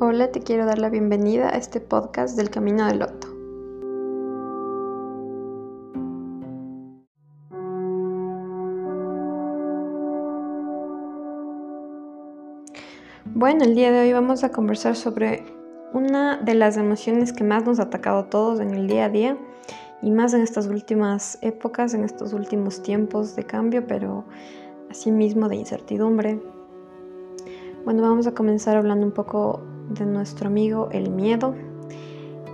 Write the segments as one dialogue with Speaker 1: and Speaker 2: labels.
Speaker 1: Hola, te quiero dar la bienvenida a este podcast del Camino del Loto. Bueno, el día de hoy vamos a conversar sobre una de las emociones que más nos ha atacado a todos en el día a día y más en estas últimas épocas, en estos últimos tiempos de cambio, pero asimismo de incertidumbre. Bueno, vamos a comenzar hablando un poco de nuestro amigo el miedo.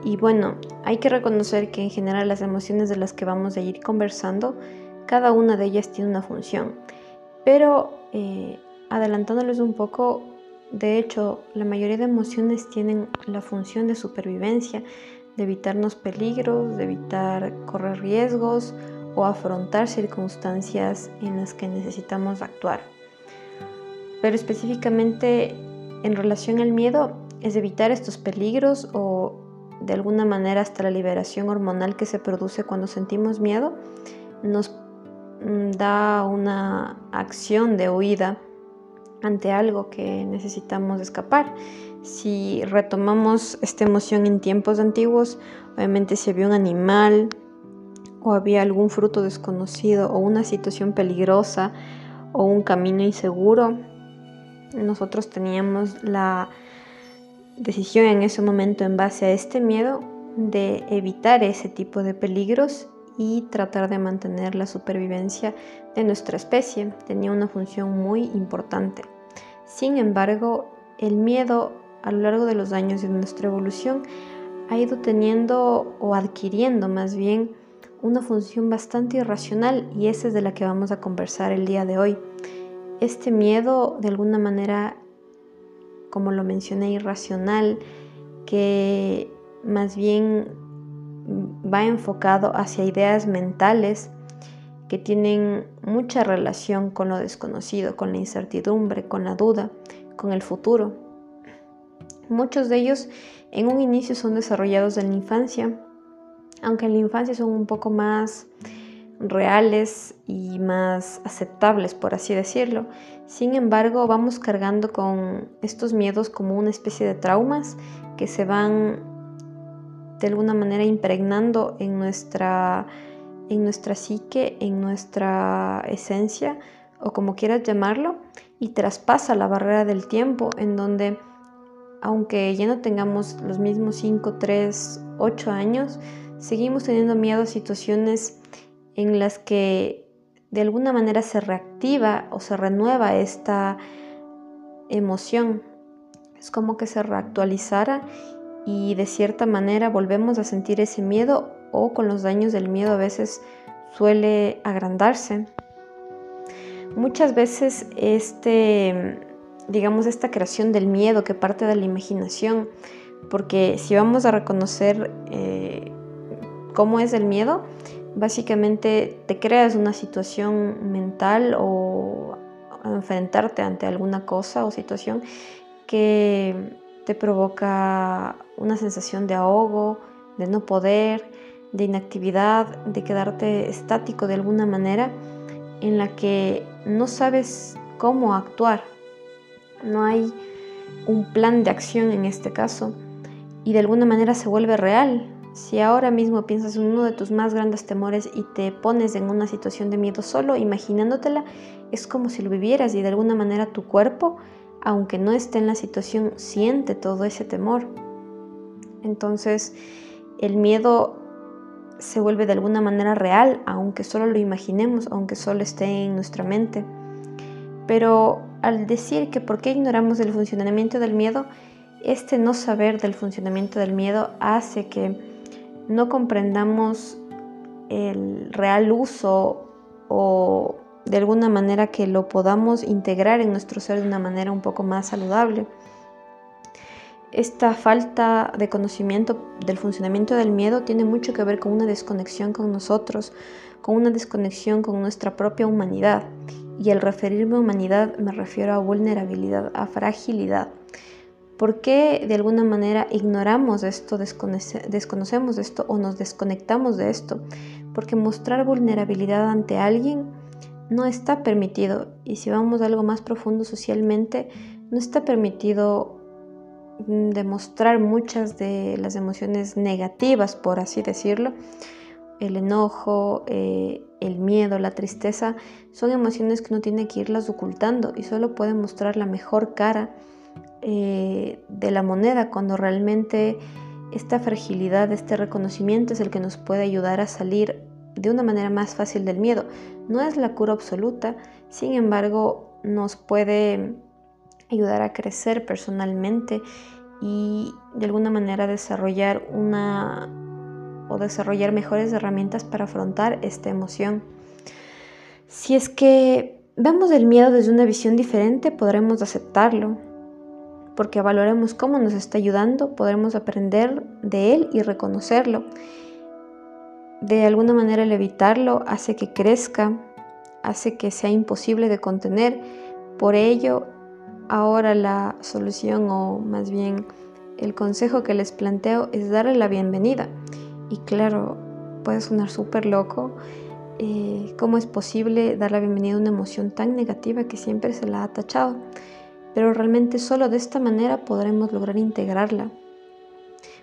Speaker 1: Y bueno, hay que reconocer que en general las emociones de las que vamos a ir conversando, cada una de ellas tiene una función. Pero eh, adelantándoles un poco, de hecho, la mayoría de emociones tienen la función de supervivencia, de evitarnos peligros, de evitar correr riesgos o afrontar circunstancias en las que necesitamos actuar. Pero específicamente en relación al miedo, es evitar estos peligros o de alguna manera hasta la liberación hormonal que se produce cuando sentimos miedo, nos mm, da una acción de huida ante algo que necesitamos escapar. Si retomamos esta emoción en tiempos antiguos, obviamente si había un animal o había algún fruto desconocido o una situación peligrosa o un camino inseguro, nosotros teníamos la decisión en ese momento en base a este miedo de evitar ese tipo de peligros y tratar de mantener la supervivencia de nuestra especie. Tenía una función muy importante. Sin embargo, el miedo a lo largo de los años de nuestra evolución ha ido teniendo o adquiriendo más bien una función bastante irracional y esa es de la que vamos a conversar el día de hoy. Este miedo de alguna manera como lo mencioné, irracional, que más bien va enfocado hacia ideas mentales que tienen mucha relación con lo desconocido, con la incertidumbre, con la duda, con el futuro. Muchos de ellos en un inicio son desarrollados en la infancia, aunque en la infancia son un poco más reales y más aceptables, por así decirlo. Sin embargo, vamos cargando con estos miedos como una especie de traumas que se van de alguna manera impregnando en nuestra, en nuestra psique, en nuestra esencia, o como quieras llamarlo, y traspasa la barrera del tiempo en donde, aunque ya no tengamos los mismos 5, 3, 8 años, seguimos teniendo miedo a situaciones en las que de alguna manera se reactiva o se renueva esta emoción. Es como que se reactualizara y de cierta manera volvemos a sentir ese miedo o con los daños del miedo a veces suele agrandarse. Muchas veces este, digamos, esta creación del miedo que parte de la imaginación, porque si vamos a reconocer eh, cómo es el miedo, Básicamente te creas una situación mental o enfrentarte ante alguna cosa o situación que te provoca una sensación de ahogo, de no poder, de inactividad, de quedarte estático de alguna manera en la que no sabes cómo actuar. No hay un plan de acción en este caso y de alguna manera se vuelve real si ahora mismo piensas en uno de tus más grandes temores y te pones en una situación de miedo solo, imaginándotela, es como si lo vivieras y de alguna manera tu cuerpo, aunque no esté en la situación, siente todo ese temor. Entonces, el miedo se vuelve de alguna manera real, aunque solo lo imaginemos, aunque solo esté en nuestra mente. Pero al decir que por qué ignoramos el funcionamiento del miedo, este no saber del funcionamiento del miedo hace que no comprendamos el real uso o de alguna manera que lo podamos integrar en nuestro ser de una manera un poco más saludable. Esta falta de conocimiento del funcionamiento del miedo tiene mucho que ver con una desconexión con nosotros, con una desconexión con nuestra propia humanidad. Y al referirme a humanidad me refiero a vulnerabilidad, a fragilidad. ¿Por qué de alguna manera ignoramos esto, desconocemos esto o nos desconectamos de esto? Porque mostrar vulnerabilidad ante alguien no está permitido y si vamos a algo más profundo socialmente, no está permitido demostrar muchas de las emociones negativas, por así decirlo. El enojo, eh, el miedo, la tristeza, son emociones que uno tiene que irlas ocultando y solo puede mostrar la mejor cara eh, de la moneda cuando realmente esta fragilidad, este reconocimiento es el que nos puede ayudar a salir de una manera más fácil del miedo. No es la cura absoluta, sin embargo nos puede ayudar a crecer personalmente y de alguna manera desarrollar una o desarrollar mejores herramientas para afrontar esta emoción. Si es que vemos el miedo desde una visión diferente, podremos aceptarlo, porque valoremos cómo nos está ayudando, podremos aprender de él y reconocerlo. De alguna manera el evitarlo hace que crezca, hace que sea imposible de contener. Por ello Ahora la solución o más bien el consejo que les planteo es darle la bienvenida. Y claro, puede sonar súper loco. Eh, ¿Cómo es posible dar la bienvenida a una emoción tan negativa que siempre se la ha tachado? Pero realmente solo de esta manera podremos lograr integrarla.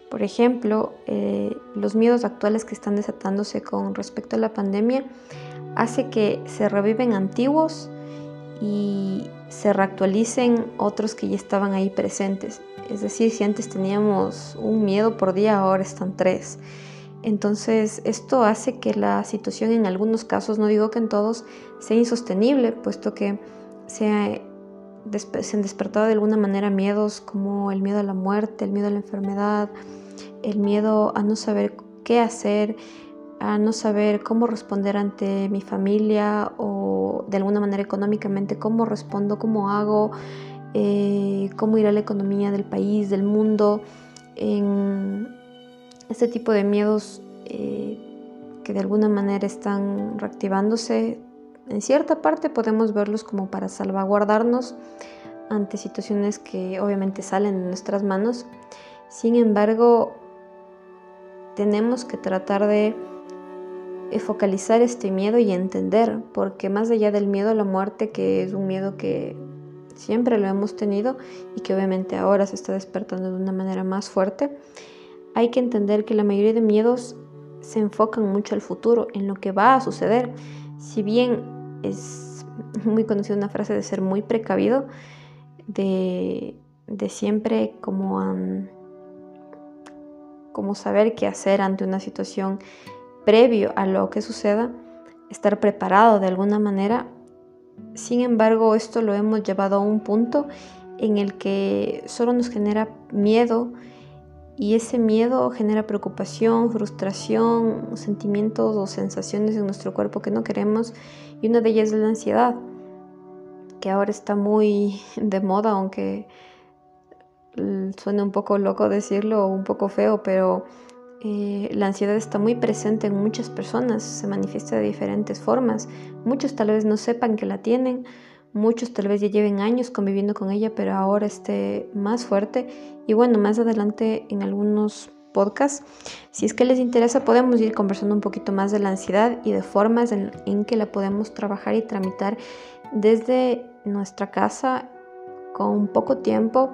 Speaker 1: Por ejemplo, eh, los miedos actuales que están desatándose con respecto a la pandemia hace que se reviven antiguos y se reactualicen otros que ya estaban ahí presentes. Es decir, si antes teníamos un miedo por día, ahora están tres. Entonces, esto hace que la situación en algunos casos, no digo que en todos, sea insostenible, puesto que se, se han despertado de alguna manera miedos como el miedo a la muerte, el miedo a la enfermedad, el miedo a no saber qué hacer, a no saber cómo responder ante mi familia o de alguna manera económicamente, cómo respondo, cómo hago, eh, cómo irá la economía del país, del mundo, en este tipo de miedos eh, que de alguna manera están reactivándose. En cierta parte podemos verlos como para salvaguardarnos ante situaciones que obviamente salen de nuestras manos. Sin embargo, tenemos que tratar de focalizar este miedo y entender, porque más allá del miedo a la muerte, que es un miedo que siempre lo hemos tenido y que obviamente ahora se está despertando de una manera más fuerte, hay que entender que la mayoría de miedos se enfocan mucho al futuro, en lo que va a suceder. Si bien es muy conocida una frase de ser muy precavido, de, de siempre como, como saber qué hacer ante una situación previo a lo que suceda, estar preparado de alguna manera. Sin embargo, esto lo hemos llevado a un punto en el que solo nos genera miedo y ese miedo genera preocupación, frustración, sentimientos o sensaciones en nuestro cuerpo que no queremos y una de ellas es la ansiedad, que ahora está muy de moda, aunque suene un poco loco decirlo o un poco feo, pero eh, la ansiedad está muy presente en muchas personas, se manifiesta de diferentes formas. Muchos tal vez no sepan que la tienen, muchos tal vez ya lleven años conviviendo con ella, pero ahora esté más fuerte. Y bueno, más adelante en algunos podcasts, si es que les interesa, podemos ir conversando un poquito más de la ansiedad y de formas en, que la podemos trabajar y tramitar desde nuestra casa con poco tiempo,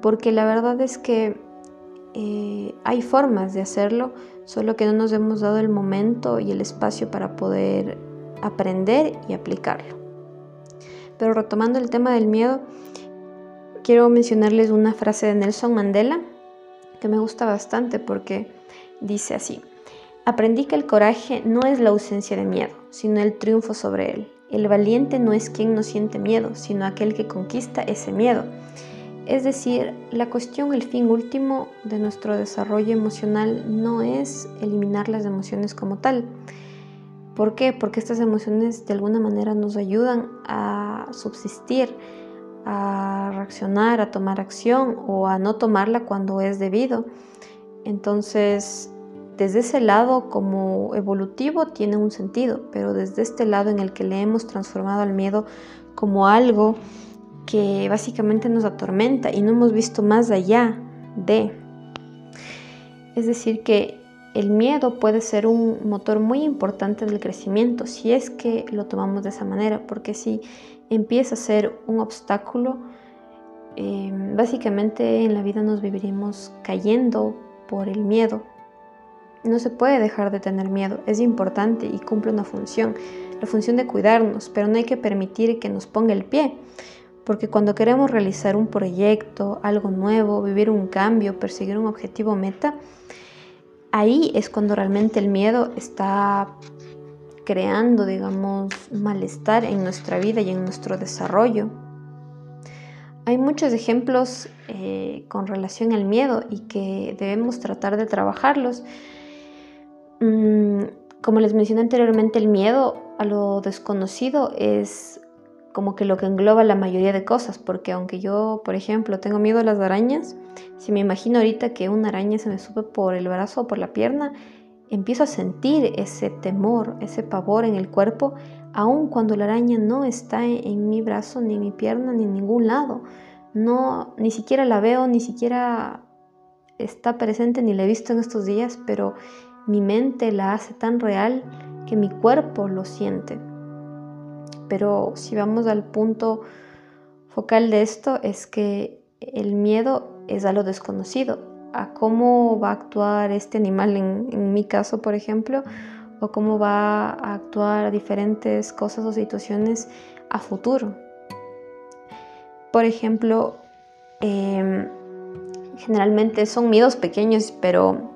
Speaker 1: porque la verdad es que eh, hay formas de hacerlo, solo que no nos hemos dado el momento y el espacio para poder aprender y aplicarlo. Pero retomando el tema del miedo, quiero mencionarles una frase de Nelson Mandela que me gusta bastante porque dice así, aprendí que el coraje no es la ausencia de miedo, sino el triunfo sobre él. El valiente no es quien no siente miedo, sino aquel que conquista ese miedo. Es decir, la cuestión, el fin último de nuestro desarrollo emocional no es eliminar las emociones como tal. ¿Por qué? Porque estas emociones de alguna manera nos ayudan a subsistir, a reaccionar, a tomar acción o a no tomarla cuando es debido. Entonces, desde ese lado como evolutivo tiene un sentido, pero desde este lado en el que le hemos transformado al miedo como algo que básicamente nos atormenta y no hemos visto más allá de. Es decir, que el miedo puede ser un motor muy importante del crecimiento si es que lo tomamos de esa manera, porque si empieza a ser un obstáculo, Em, básicamente en la vida nos viviremos cayendo por el miedo. No se puede dejar de tener miedo, es importante y cumple una función, la función de cuidarnos, pero no hay que permitir que nos ponga el pie, porque cuando queremos realizar un proyecto, algo nuevo, vivir un cambio, perseguir un objetivo meta, ahí es cuando realmente el miedo está creando, digamos, malestar en nuestra vida y en nuestro desarrollo. Hay muchos ejemplos eh, con relación al miedo y que debemos tratar de trabajarlos. Mm, como les mencioné anteriormente, el miedo a lo desconocido es como que lo que engloba la mayoría de cosas, porque aunque yo, por ejemplo, tengo miedo a las arañas, si me imagino ahorita que una araña se me sube por el brazo o por la pierna, empiezo a sentir ese temor, ese pavor en el cuerpo, aun cuando la araña no está en mi brazo, ni en mi pierna, ni en ningún lado. No, ni siquiera la veo, ni siquiera está presente, ni la he visto en estos días, pero mi mente la hace tan real que mi cuerpo lo siente. Pero si vamos al punto focal de esto, es que el miedo es a lo desconocido, a cómo va a actuar este animal en, mi caso, por ejemplo, o cómo va a actuar diferentes cosas o situaciones a futuro. Por ejemplo, em, generalmente son miedos pequeños, pero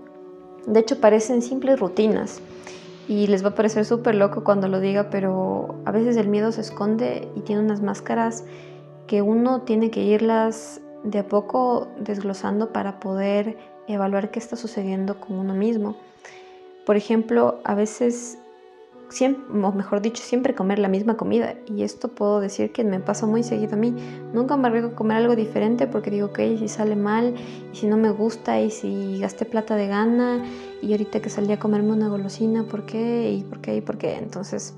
Speaker 1: de hecho parecen simples rutinas. Y les va a parecer súper loco cuando lo diga, pero a veces el miedo se esconde y tiene unas máscaras que uno tiene que irlas de a poco desglosando para poder evaluar qué está sucediendo con uno mismo. Por ejemplo, a veces, siempre, o mejor dicho, siempre comer la misma comida. Y esto puedo decir que me pasa muy seguido a mí. Nunca me arriesgo a comer algo diferente porque digo, ok, si sale mal, y si no me gusta, y si gasté plata de gana, y ahorita que salí a comerme una golosina, ¿por qué? ¿Y por qué? ¿Y por qué? Entonces,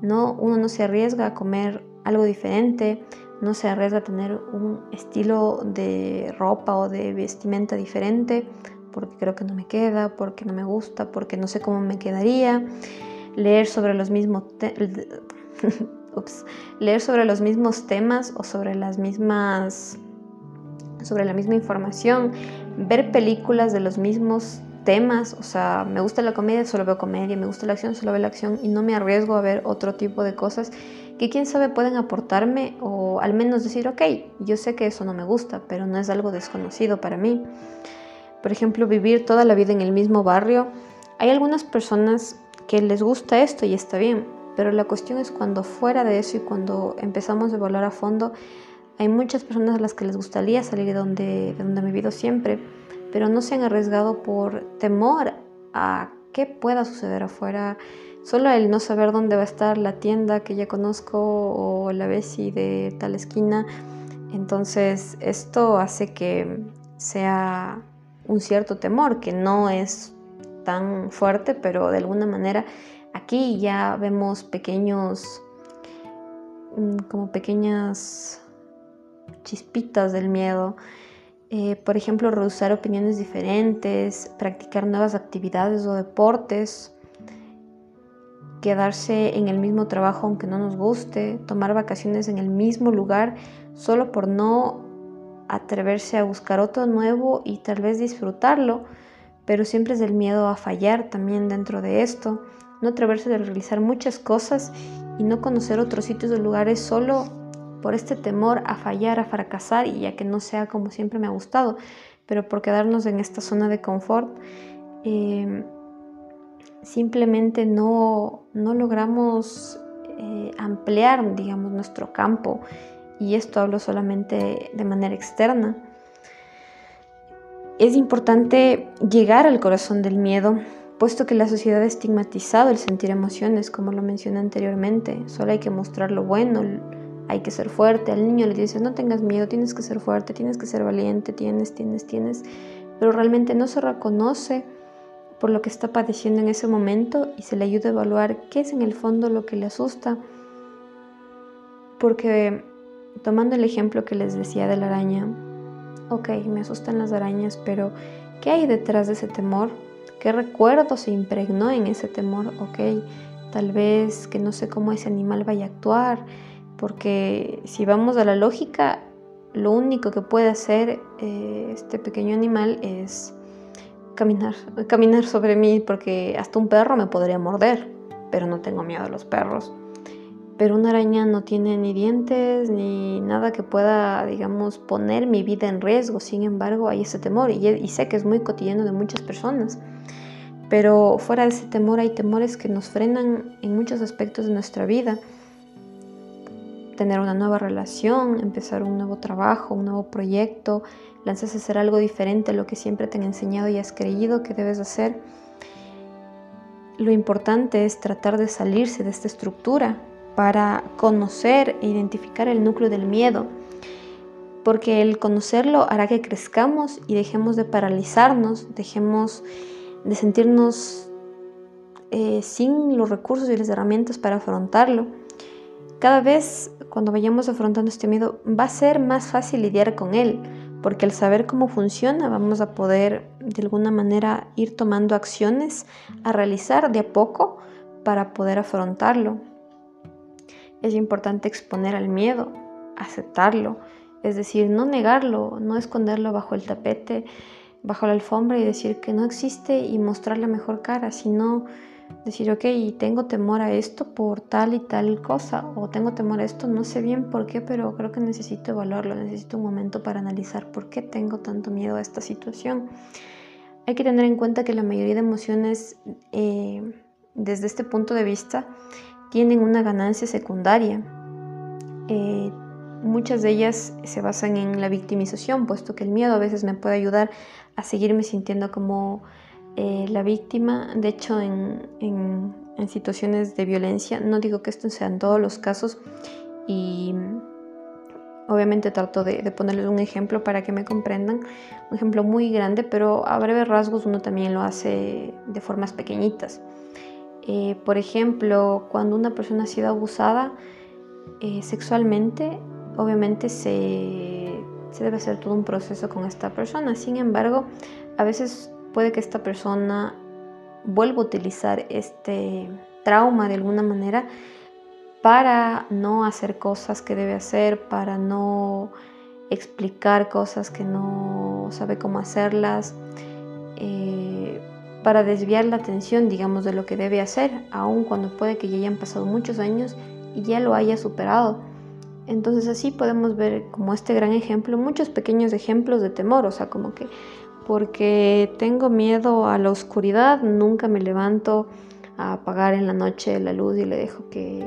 Speaker 1: no, uno no se arriesga a comer algo diferente no se arriesga a tener un estilo de ropa o de vestimenta diferente porque creo que no me queda, porque no me gusta, porque no sé cómo me quedaría. Leer sobre los mismos leer sobre los mismos temas o sobre las mismas sobre la misma información, ver películas de los mismos temas, o sea, me gusta la comedia, solo veo comedia, me gusta la acción, solo veo la acción y no me arriesgo a ver otro tipo de cosas que quién sabe pueden aportarme o al menos decir, ok, yo sé que eso no me gusta, pero no es algo desconocido para mí. Por ejemplo, vivir toda la vida en el mismo barrio. Hay algunas personas que les gusta esto y está bien, pero la cuestión es cuando fuera de eso y cuando empezamos a evaluar a fondo, hay muchas personas a las que les gustaría salir de donde, de donde han vivido siempre, pero no se han arriesgado por temor a qué pueda suceder afuera, Solo el no saber dónde va a estar la tienda que ya conozco o la Bessie de tal esquina. Entonces esto hace que sea un cierto temor que no es tan fuerte, pero de alguna manera aquí ya vemos pequeños, mm, como pequeñas chispitas del miedo. Eh, por ejemplo, rehusar opiniones diferentes, practicar nuevas actividades o deportes quedarse en el mismo trabajo aunque no nos guste, tomar vacaciones en el mismo lugar solo por no atreverse a buscar otro nuevo y tal vez disfrutarlo, pero siempre es el miedo a fallar también dentro de esto, no atreverse a realizar muchas cosas y no conocer otros sitios o lugares solo por este temor a fallar, a fracasar y ya que no sea como siempre me ha gustado, pero por quedarnos en esta zona de confort. Eh, simplemente no, logramos eh, ampliar, digamos, nuestro campo. Y esto hablo solamente de manera externa. Es importante llegar al corazón del miedo, puesto que la sociedad ha estigmatizado el sentir emociones, como lo mencioné anteriormente. Solo hay que mostrar lo bueno, hay que ser fuerte. Al niño le dices, no tengas miedo, tienes que ser fuerte, tienes que ser valiente, tienes, tienes, tienes. Pero realmente no se reconoce por lo que está padeciendo en ese momento y se le ayuda a evaluar qué es en el fondo lo que le asusta. Porque tomando el ejemplo que les decía de la araña, ok, me asustan las arañas, pero ¿qué hay detrás de ese temor? ¿Qué recuerdo se impregnó en ese temor? Ok, tal vez que no sé cómo ese animal vaya a actuar, porque si vamos a la lógica, lo único que puede hacer eh, este pequeño animal es caminar, caminar sobre mí porque hasta un perro me podría morder, pero no tengo miedo a los perros. Pero una araña no tiene ni dientes ni nada que pueda, digamos, poner mi vida en riesgo. Sin embargo, hay ese temor y, y sé que es muy cotidiano de muchas personas. Pero fuera de ese temor hay temores que nos frenan en muchos aspectos de nuestra vida. Tener una nueva relación, empezar un nuevo trabajo, un nuevo proyecto, lanzarse a hacer algo diferente a lo que siempre te han enseñado y has creído que debes hacer. Lo importante es tratar de salirse de esta estructura para conocer e identificar el núcleo del miedo, porque el conocerlo hará que crezcamos y dejemos de paralizarnos, dejemos de sentirnos eh, sin los recursos y las herramientas para afrontarlo. Cada vez cuando vayamos afrontando este miedo va a ser más fácil lidiar con él, porque al saber cómo funciona vamos a poder de alguna manera ir tomando acciones a realizar de a poco para poder afrontarlo. Es importante exponer al miedo, aceptarlo, es decir, no negarlo, no esconderlo bajo el tapete, bajo la alfombra y decir que no existe y mostrar la mejor cara, sino decir, ok, tengo temor a esto por tal y tal cosa, o tengo temor a esto, no sé bien por qué, pero creo que necesito evaluarlo, necesito un momento para analizar por qué tengo tanto miedo a esta situación. Hay que tener en cuenta que la mayoría de emociones, eh, desde este punto de vista, tienen una ganancia secundaria. Eh, Muchas de ellas se basan en la victimización, puesto que el miedo a veces me puede ayudar a seguirme sintiendo como eh, la víctima. De hecho, en, situaciones de violencia, no digo que esto sea en todos los casos, y obviamente trato de, ponerles un ejemplo para que me comprendan, un ejemplo muy grande, pero a breves rasgos uno también lo hace de formas pequeñitas. Eh, por ejemplo, cuando una persona ha sido abusada eh, sexualmente, obviamente se, debe hacer todo un proceso con esta persona. Sin embargo, a veces puede que esta persona vuelva a utilizar este trauma de alguna manera para no hacer cosas que debe hacer, para no explicar cosas que no sabe cómo hacerlas, eh, para desviar la atención, digamos, de lo que debe hacer, aun cuando puede que ya hayan pasado muchos años y ya lo haya superado. Entonces así podemos ver como este gran ejemplo, muchos pequeños ejemplos de temor, o sea, como que porque tengo miedo a la oscuridad, nunca me levanto a apagar en la noche la luz y le dejo que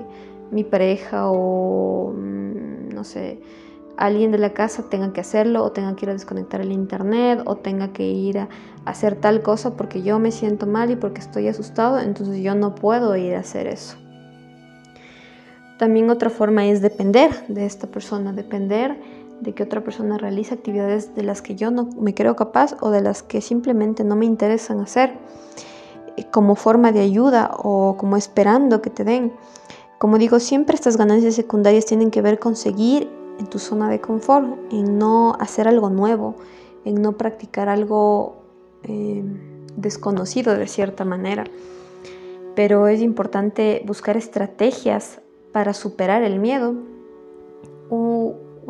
Speaker 1: mi pareja o mm, no sé, alguien de la casa tenga que hacerlo o tenga que ir a desconectar el internet o tenga que ir a hacer tal cosa porque yo me siento mal y porque estoy asustado, entonces yo no puedo ir a hacer eso. También otra forma es depender de esta persona, depender de que otra persona realice actividades de las que yo no me creo capaz o de las que simplemente no me interesan hacer eh, como forma de ayuda o como esperando que te den. Como digo, siempre estas ganancias secundarias tienen que ver con seguir en tu zona de confort, en no hacer algo nuevo, en no practicar algo eh, desconocido de cierta manera. Pero es importante buscar estrategias para superar el miedo.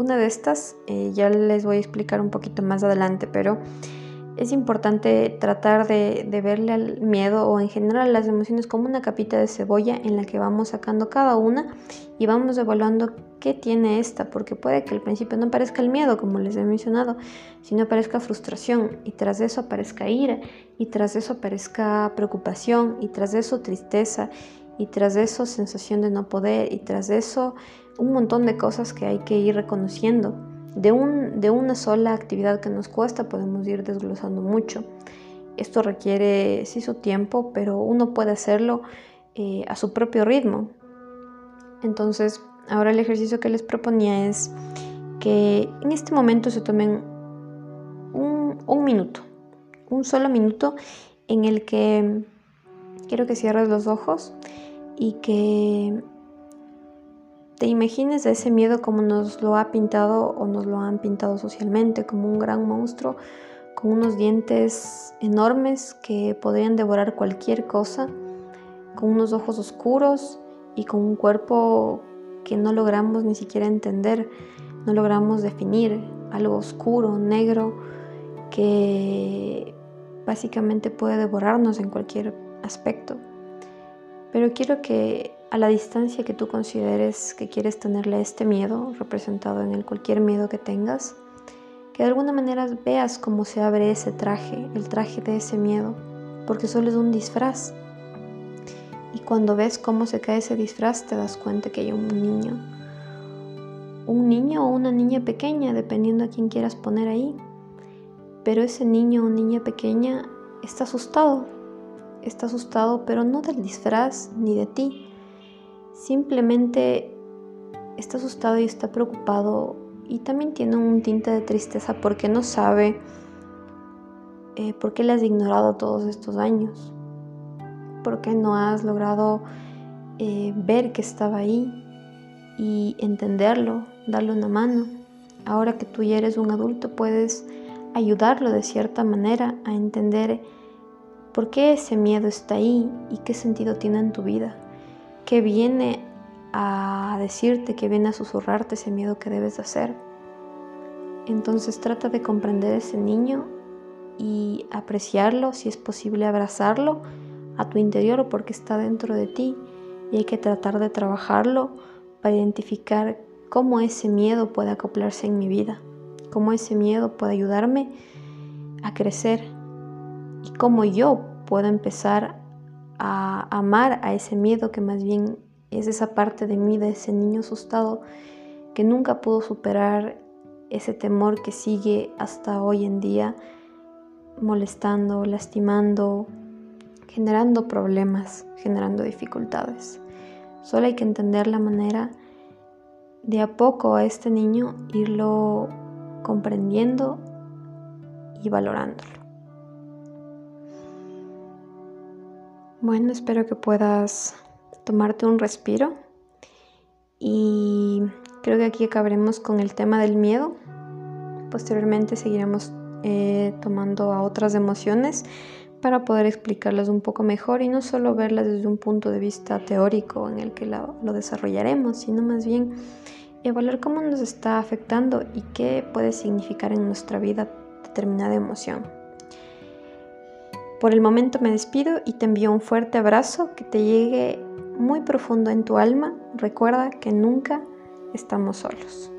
Speaker 1: Una de estas, eh, ya les voy a explicar un poquito más adelante, pero es importante tratar de, verle al miedo o en general las emociones como una capita de cebolla en la que vamos sacando cada una y vamos evaluando qué tiene esta, porque puede que al principio no aparezca el miedo, como les he mencionado, sino aparezca frustración y tras eso aparezca ira y tras eso aparezca preocupación y tras eso tristeza y tras eso sensación de no poder y tras eso un montón de cosas que hay que ir reconociendo. De, un, de una sola actividad que nos cuesta podemos ir desglosando mucho. Esto requiere sí su tiempo, pero uno puede hacerlo eh, a su propio ritmo. Entonces, ahora el ejercicio que les proponía es que en este momento se tomen un, un minuto, un solo minuto en el que quiero que cierres los ojos y que te imagines ese miedo como nos lo ha pintado o nos lo han pintado socialmente, como un gran monstruo con unos dientes enormes que podrían devorar cualquier cosa, con unos ojos oscuros y con un cuerpo que no logramos ni siquiera entender. no logramos definir algo oscuro, negro, que básicamente puede devorarnos en cualquier aspecto. Pero quiero que a la distancia que tú consideres que quieres tenerle este miedo, representado en el cualquier miedo que tengas, que de alguna manera veas cómo se abre ese traje, el traje de ese miedo, porque solo es un disfraz. Y cuando ves cómo se cae ese disfraz, te das cuenta que hay un niño. Un niño o una niña pequeña, dependiendo a quién quieras poner ahí. Pero ese niño o niña pequeña está asustado. Está asustado, pero no del disfraz ni de ti. Simplemente está asustado y está preocupado y también tiene un tinte de tristeza porque no sabe eh, por qué le has ignorado todos estos años. ¿Por qué no has logrado eh, ver que estaba ahí y entenderlo, darle una mano? Ahora que tú ya eres un adulto puedes ayudarlo de cierta manera a entender por qué ese miedo está ahí y qué sentido tiene en tu vida, qué viene a decirte, qué viene a susurrarte ese miedo que debes hacer. Entonces trata de comprender ese niño y apreciarlo, si es posible abrazarlo a tu interior porque está dentro de ti y hay que tratar de trabajarlo para identificar cómo ese miedo puede acoplarse en mi vida cómo ese miedo puede ayudarme a crecer y cómo yo puedo empezar a amar a ese miedo que más bien es esa parte de mí, de ese niño asustado que nunca pudo superar ese temor que sigue hasta hoy en día molestando, lastimando, generando problemas, generando dificultades. Solo hay que entender la manera de a poco a este niño irlo comprendiendo y valorándolo. Bueno, espero que puedas tomarte un respiro y creo que aquí acabaremos con el tema del miedo. Posteriormente seguiremos eh, tomando a otras emociones para poder explicarlas un poco mejor y no solo verlas desde un punto de vista teórico en el que lo desarrollaremos, sino más bien evaluar cómo nos está afectando y qué puede significar en nuestra vida determinada emoción. Por el momento me despido y te envío un fuerte abrazo que te llegue muy profundo en tu alma. Recuerda que nunca estamos solos.